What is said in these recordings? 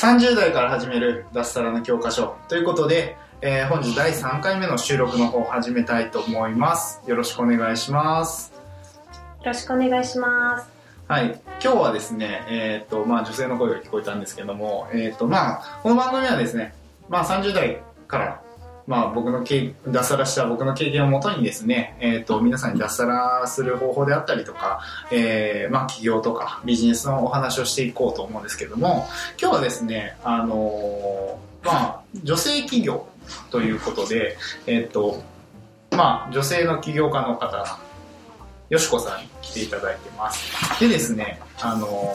30代から始める脱サラの教科書ということで、えー本日第3回目の収録の方を始めたいと思います。よろしくお願いします。よろしくお願いします。はい。今日はですねえっ、とまあ女性の声が聞こえたんですけどもえっ、とまあこの番組はですねまあ30代からまあ僕の経脱サラした僕の経験をもとにですね、えっ、と皆さんに脱サラする方法であったりとか、えーまあ企業とかビジネスのお話をしていこうと思うんですけども今日はですねあのーまあ女性企業ということでえっ、とまあ女性の起業家の方よしこさんに来ていただいてます。でですねあの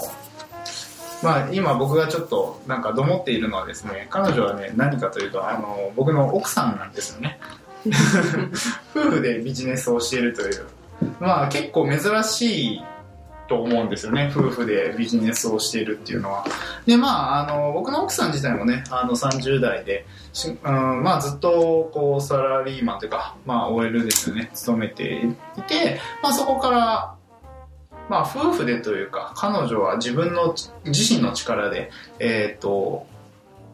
まあ今僕がちょっとなんかどもっているのはですね彼女はね何かというとあの僕の奥さんなんですよね。夫婦でビジネスをしているという。まあ結構珍しいと思うんですよね夫婦でビジネスをしているっていうのは。でまああの僕の奥さん自体もねあの30代でしうんまあ、ずっとこうサラリーマンというか、まあ、OL ですよね勤めていて、まあ、そこから、まあ、夫婦でというか彼女は自分の自身の力で、えーと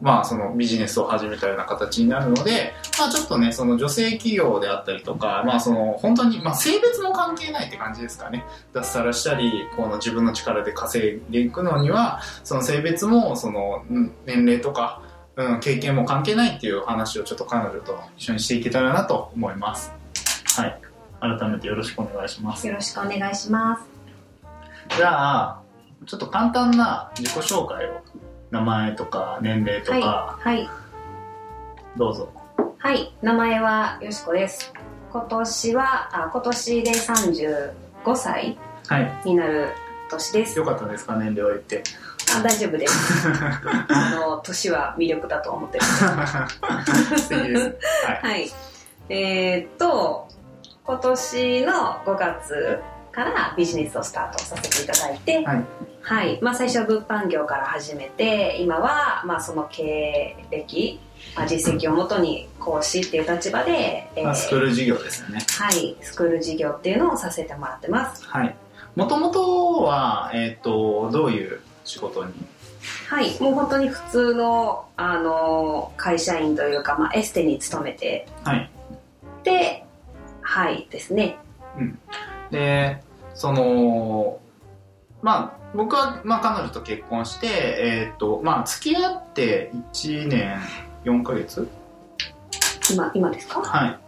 まあ、そのビジネスを始めたような形になるので、まあ、ちょっとねその女性企業であったりとか、まあ、その本当に、まあ、性別も関係ないって感じですかね脱サラしたりこの自分の力で稼いでいくのにはその性別もその年齢とかうん、経験も関係ないっていう話をちょっと彼女と一緒にしていけたらなと思います。はい。改めてよろしくお願いします。よろしくお願いします。じゃあ、ちょっと簡単な自己紹介を、名前とか年齢とか、はい。はい。どうぞ。はい。名前はよしこです。今年は、あ今年で35歳はい。になる年です。よかったですか、年齢を言って。あ大丈夫です。あの、年は魅力だと思ってます。素敵です。はい。はい。えーっと、今年の5月からビジネスをスタートさせていただいて、はい。はい。まあ最初は物販業から始めて、今は、まあその経歴、まあ、実績をもとに講師っていう立場で、えーまあ、スクール事業ですよね。はい、スクール事業っていうのをさせてもらってます。はい。もともとは、えっ、と、どういう仕事に？はい、もう本当に普通の、あの、会社員というか、まあエステに勤めてはい。て、はいですね。でそのまあ僕は、まあ、彼女と結婚してえーっとまあ付き合って1年4ヶ月？今、今ですか？はい。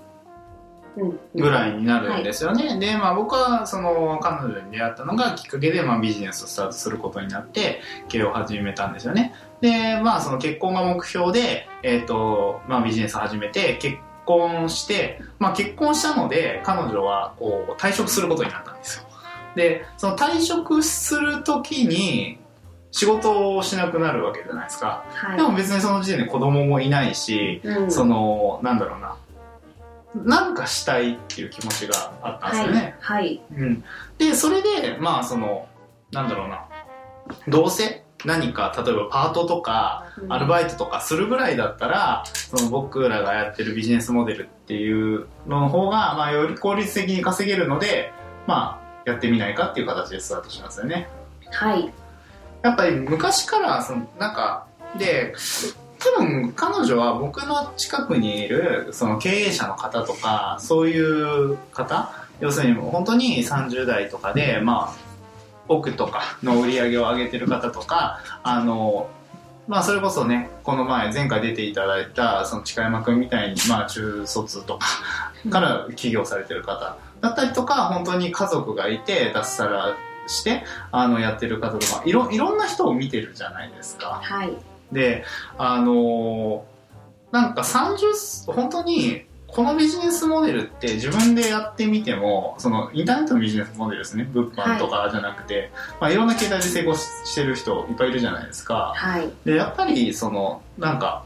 うん。ぐらいになるんですよね、でまあ僕はその彼女に出会ったのがきっかけで、まあ、ビジネスをスタートすることになって経営を始めたんですよね。でまあその結婚が目標でえーっとまあビジネスを始めて結婚して、まあ、結婚したので彼女はこう退職することになったんですよ。でその退職する時に仕事をしなくなるわけじゃないですか。はい。でも別にその時点で子供もいないし、うん、そのなんだろうな。なんかしたいっていう気持ちがあったんですよね、はい。はい。うん、でそれでまあそのなんだろうな。どうせ何か例えばパートとかうんアルバイトとかするぐらいだったらその僕らがやってるビジネスモデルっていうのの方が、まあ、より効率的に稼げるのでまあやってみないかっていう形でスタートしますよねはい。やっぱり昔からそのなんかで多分彼女は僕の近くにいるその経営者の方とかそういう方要するに本当に30代とかでまあ奥とかの売り上げを上げてる方とかあのまあそれこそねこの前前回出ていただいたその近山君みたいにまあ中卒とかから起業されてる方だったりとか本当に家族がいて脱サラしてあのやってる方とかいろいろんな人を見てるじゃないですか。はい。であのなんか30本当にこのビジネスモデルって自分でやってみてもそのインターネットのビジネスモデルですね。物販とかじゃなくて、まあ、いろんな形態で成功してる人いっぱいいるじゃないですか。はい。でやっぱりそのなんか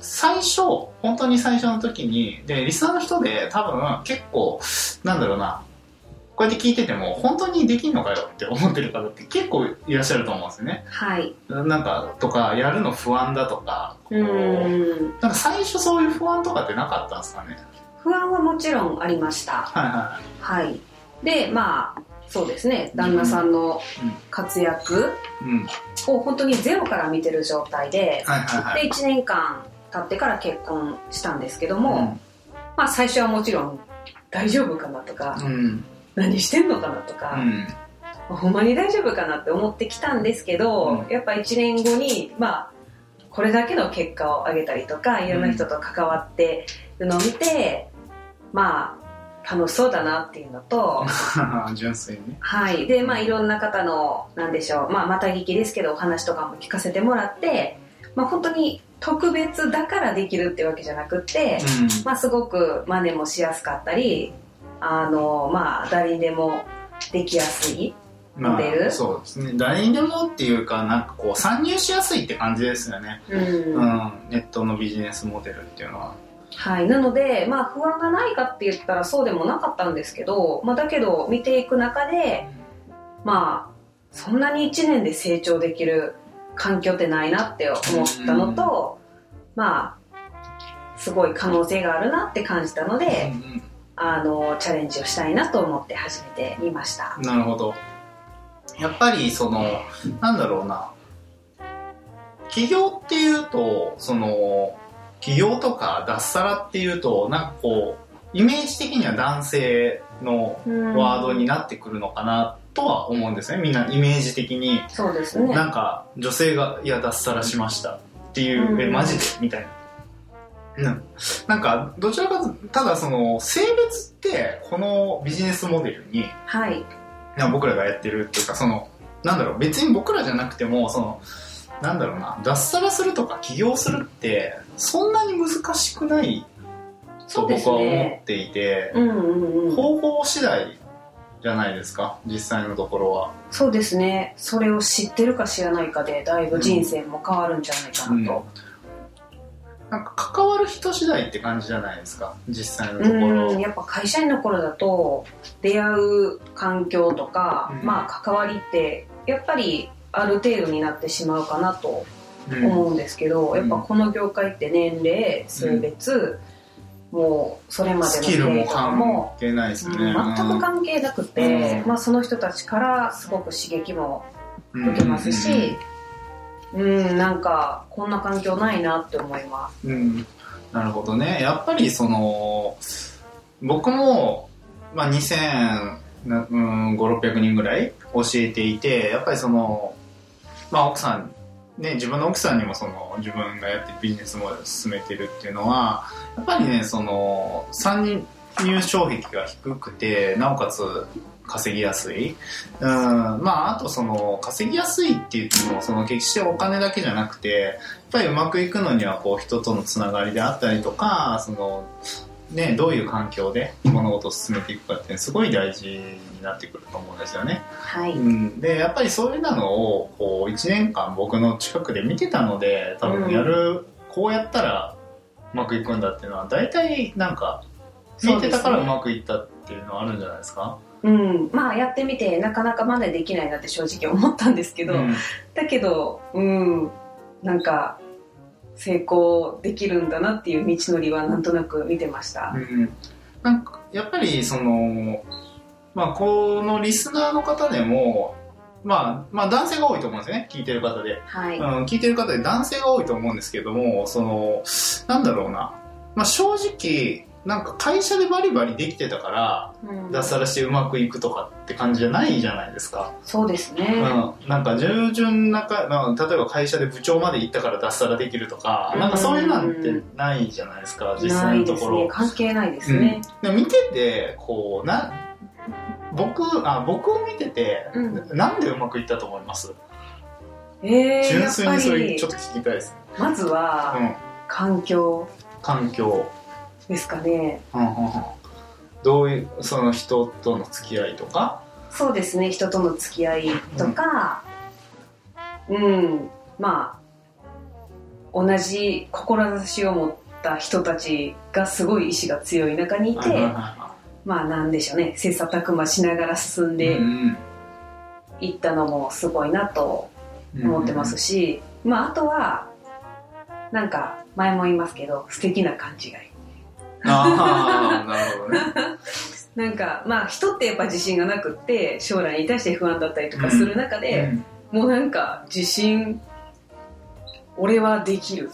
最初本当に最初の時にでリスナーの人で多分結構なんだろうなこうやって聞いてても本当にできんのかよって思ってる方って結構いらっしゃると思うんですよね。はい。なんかとかやるの不安だとかこう。う、ん。なんか最初そういう不安とかってなかったんですかね。不安はもちろんありました。はいははい。でまあそうですね。旦那さんの活躍を本当にゼロから見てる状態ではいはいはい。で1年間経ってから結婚したんですけども、まあ最初はもちろん大丈夫かなとか、うんうん何してんのかなとか、うん。ほんまに大丈夫かなって思ってきたんですけど、うん。やっぱ1年後にまあこれだけの結果を上げたりとかいろんな人と関わってるのを見て、まあ楽しそうだなっていうのと、純粋にね。はい。で、まあ、いろんな方の、なんでしょう、まあ、また聞きですけど、お話とかも聞かせてもらって、まあ、本当に特別だからできるってわけじゃなくって、まあ、すごく真似もしやすかったり、あの、まあ、誰にでもできやすい。まモデル？あ、そうですね誰にでもっていうかなんかこう参入しやすいって感じですよね、うん。うん、ネットのビジネスモデルっていうのははい。なので、まあ、不安がないかって言ったらそうでもなかったんですけど、まあ、だけど、見ていく中で、まあ、そんなに1年で成長できる環境ってないなって思ったのと、まあ、すごい可能性があるなって感じたので、うんあの、チャレンジをしたいなと思って始めてみましたうん。なるほどやっぱりそのなんだろうな起業っていうとその起業とか脱サラっていうとなんかこうイメージ的には男性のワードになってくるのかなとは思うんですねみんなイメージ的にそうですね。なんか女性が「いや脱サラしました」っていう「うんえマジで?」みたいな。うんなんかどちらかとただその性別ってこのビジネスモデルにはい。な僕らがやってるっていうかそのなんだろう別に僕らじゃなくてもそのなんだろうな脱サラするとか起業するってそんなに難しくないと僕は思ね。っていて、うんうんうん。方法次第じゃないですか実際のところは。そうですね。それを知ってるか知らないかで、だいぶ人生も変わるんじゃないかなと。なんか関わる人次第って感じじゃないですか？実際のうところ。ん、やっぱ会社員の頃だと出会う環境とか、うん。まあ関わりってやっぱりある程度になってしまうかなとうん。思うんですけど、ん。やっぱこの業界って年齢性別、もうそれまでのスキルも経とか関も、係ないですうんね、全く関係なくて、うん。まあ、その人たちからすごく刺激もうん受けますし、うん、なんかこんな環境ないなって思います。うん、なるほどねやっぱりその僕も、まあ、2000なうん5600人ぐらい教えていてやっぱりその、まあ、奥さんね、自分の奥さんにもその自分がやってビジネスモデルを進めてるっていうのはやっぱりねその参入障壁が低くてなおかつ稼ぎやすい、うん、まああとその稼ぎやすいって言ってもその決してお金だけじゃなくてやっぱりうまくいくのにはこう人とのつながりであったりとかその、ね、どういう環境で物事を進めていくかってすごい大事になってくると思うんですよね。はい、うん、でやっぱりそういうのをこう1年間僕の近くで見てたので多分やる、こうやったらうまくいくんだっていうのは大体なんか見てたからうまくいったっていうのはあるんじゃないですか？うん、まあやってみてなかなかまだできないなって正直思ったんですけど、うん。だけどうん。なんか成功できるんだなっていう道のりはなんとなく見てました、うん、なんかやっぱりその、まあ、このリスナーの方でも、まあ、まあ男性が多いと思うんですよね聞いてる方で、はい、うん、聞いてる方で男性が多いと思うんですけどもそのなんだろうな、まあ、正直なんか会社でバリバリできてたからうん。脱サラしてうまくいくとかって感じじゃないじゃないですか、そうですね、うん、なんか従順なかなんか例えば会社で部長まで行ったから脱サラできるとか、うん。なんかそういうなんてないじゃないですか実ないです際のところ、ね関係ないですね、でも見ててこうな僕あ僕を見てて、うん。なんでうまくいったと思います？えー、純粋にそれりちょっと聞きたいです、まずはうん、環境。環境ですかね。うんうんうん。どういうその人との付き合いとか？そうですね。人との付き合いとかうん、まあ同じ志を持った人たちがすごい意志が強い中にいて、はいはいはまあなんでしょうね。切磋琢磨しながら進んいでうんいったのもすごいなとうん思ってますし、まああとはなんか前も言いますけど素敵な勘違いああなるほどね。なんかまあ人ってやっぱ自信がなくって将来に対して不安だったりとかする中で、うん。もうなんか自信俺はできる、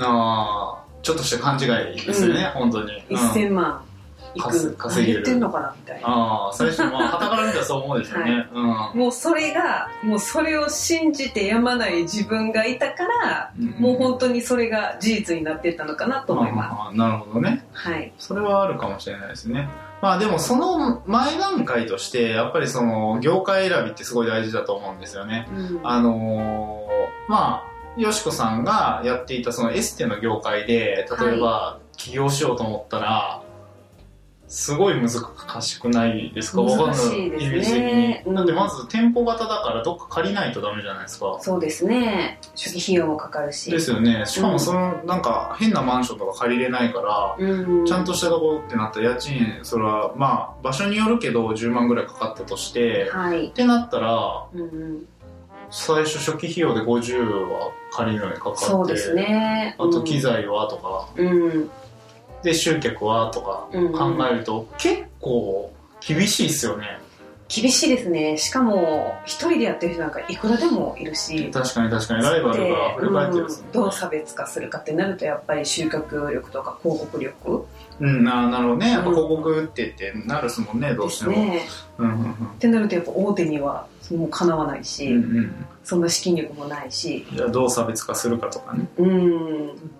ああちょっとした勘違いですよね、本当に、うん。1000万い稼く稼げるってんのかなみたいな。ああ最初まあ傍から見たらそう思うでしょうね、もうそれがもうそれを信じてやまない自分がいたから、うん。もう本当にそれが事実になっていったのかなと思います、ああなるほどね。はい。それはあるかもしれないですね。まあでもその前段階としてやっぱりその業界選びってすごい大事だと思うんですよね。うん。あのーまあよしこさんがやっていたそのエステの業界で例えば起業しようと思ったら、すごい難しくないですか？わかんない。イメージ的に、うん。だってまず店舗型だからどっか借りないとダメじゃないですか。そうですね。初期費用もかかるし。ですよね。しかもその、なんか変なマンションとか借りれないからうん。ちゃんとしたところってなったら家賃それはまあ場所によるけど10万ぐらいかかったとしてはい。ってなったらうんうん。最初初期費用で50は借りるのにかかってそうですね。あと機材はとか、うんで集客はとかうん考えると結構厳しいっすよね。厳しいですね。しかも一人でやってる人なんかいくらでもいるし。確かに確かに。ライバルが溢れ返ってるね。どう差別化するかってなるとやっぱり集客力とか広告力。うんななるほどね。やっぱうん。広告ってってなるっすもんねどうしても、ですね。うんうんってなるとやっぱ大手にはもうかなわないし、うんうん。うんそんな資金力もないし。じゃあどう差別化するかとかね。うん。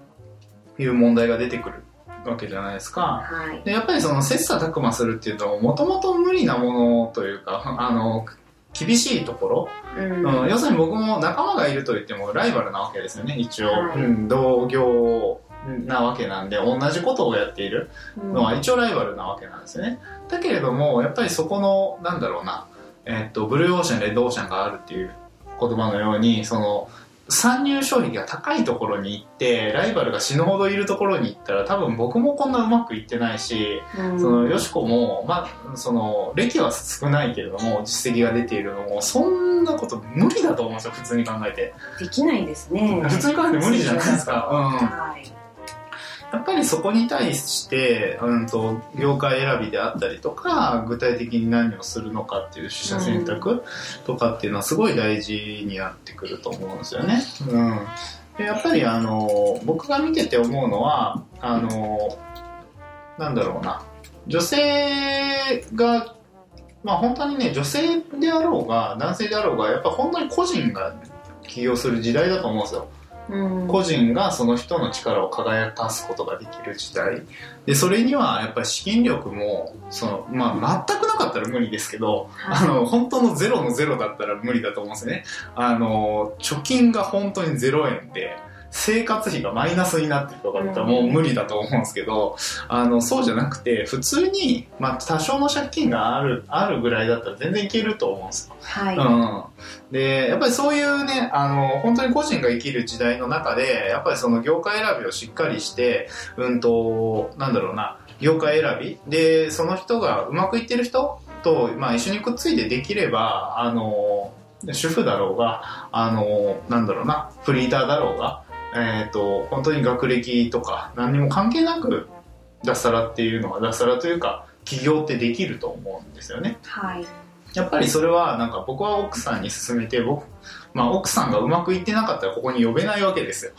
いう問題が出てくるわけじゃないですか。はい。でやっぱりその切磋琢磨するっていうのはもともと無理なものというかあの厳しいところ、うん。うん、要するに僕も仲間がいると言ってもライバルなわけですよね一応、はい。うん、同業なわけなんで同じことをやっているのは一応ライバルなわけなんですよね。だけれどもやっぱりそこのなんだろうな、えっとブルーオーシャンレッドオーシャンがあるっていう言葉のようにその参入障壁が高いところに行ってライバルが死ぬほどいるところに行ったら多分僕もこんなうまくいってないしうん。そのよしこも、まあ、その歴は少ないけれども実績が出ているのもそんなこと無理だと思うんですよ普通に考えて。できないですね。普通に考えて無理じゃないですか、うん、はいやっぱりそこに対して、うん、と業界選びであったりとか具体的に何をするのかっていう取捨選択とかっていうのはすごい大事になってくると思うんですよね。うん、でやっぱりあの僕が見てて思うのはあのなんだろうな女性がまあ本当にね女性であろうが男性であろうがやっぱ本当に個人が起業する時代だと思うんですよ。うん。個人がその人の力を輝かすことができる時代。でそれにはやっぱり資金力もその、まあ、全くなかったら無理ですけど、あの本当のゼロのゼロだったら無理だと思うんですよね。あの貯金が本当に0円で生活費がマイナスになってるとかだったらもう無理だと思うんですけど、あのそうじゃなくて普通に、まあ、多少の借金があるあるぐらいだったら全然いけると思うんですよ。はい、うん、でやっぱりそういうねあの本当に個人が生きる時代の中でやっぱりその業界選びをしっかりしてうんとなんだろうな業界選び。でその人がうまくいってる人と、まあ、一緒にくっついてできればあの主婦だろうがあのなんだろうなフリーターだろうが、えー、と本当に学歴とか何にも関係なく脱サラっていうのは脱サラというか起業ってできると思うんですよね。はい。やっぱりそれはなんか僕は奥さんに勧めて僕、まあ、奥さんがうまくいってなかったらここに呼べないわけですよ。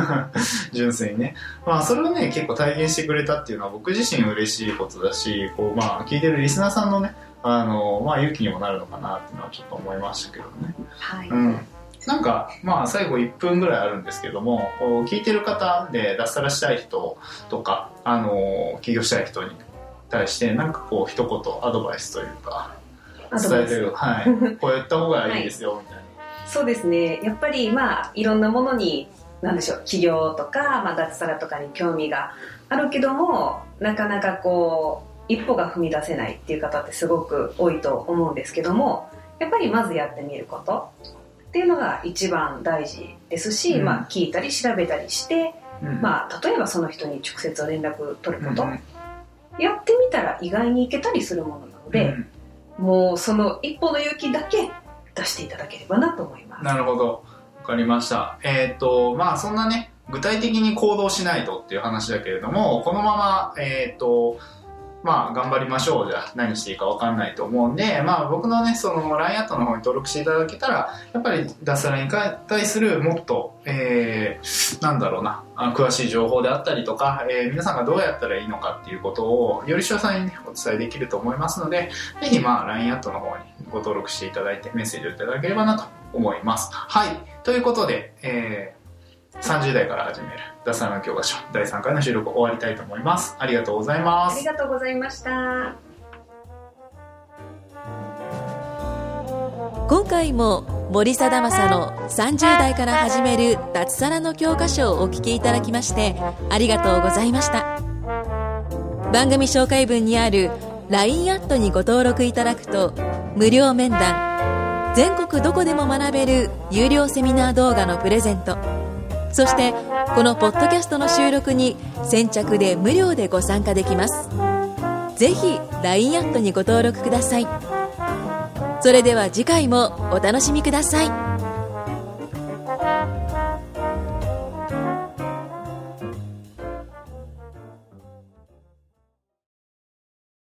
純粋にね、まあ、それをね結構体現してくれたっていうのは僕自身嬉しいことだしこう、まあ、聞いてるリスナーさんのねあの、まあ、勇気にもなるのかなっていうのはちょっと思いましたけどね。はい、うんなんか、まあ、最後1分ぐらいあるんですけども、こう聞いてる方で脱サラしたい人とか、あの、起業したい人に対して、なんかこう、一言アドバイスというか、伝えてる、はい。こうやった方がいいですよ、みたいな。そうですねやっぱりまあいろんなものになんでしょう起業とか、まあ、脱サラとかに興味があるけどもなかなかこう一歩が踏み出せないっていう方ってすごく多いと思うんですけどもやっぱりまずやってみることっていうのが一番大事ですし、うんまあ、聞いたり調べたりして、うんまあ、例えばその人に直接連絡取ること、うんやってみたら意外にいけたりするものなので、うんもうその一歩の勇気だけ出していただければなと思います。なるほど。わかりました。えっ、と、まあそんなね、具体的に行動しないとっていう話だけれども、このまま、えっ、と、まあ頑張りましょうじゃ何していいかわかんないと思うんで、まあ僕のね、その LINE アットの方に登録していただけたら、やっぱり脱サラに対するもっと、えー、なんだろうな、詳しい情報であったりとか、えー皆さんがどうやったらいいのかっていうことを、より詳細にね、お伝えできると思いますので、ぜひまあ LINE アットの方にご登録していただいてメッセージをいただければなと思います。はい。ということで、えー、30代から始める脱サラの教科書第3回の収録終わりたいと思います。ありがとうございますあり。がとうございました。今回も森貞正の30代から始める脱サラの教科書をお聞きいただきましてありがとうございました番組紹介文にある LINE アットにご登録いただくと無料面談全国どこでも学べる有料セミナー動画のプレゼントそしてこのポッドキャストの収録に先着で無料でご参加できます。ぜひ LINE アットにご登録ください。それでは次回もお楽しみください。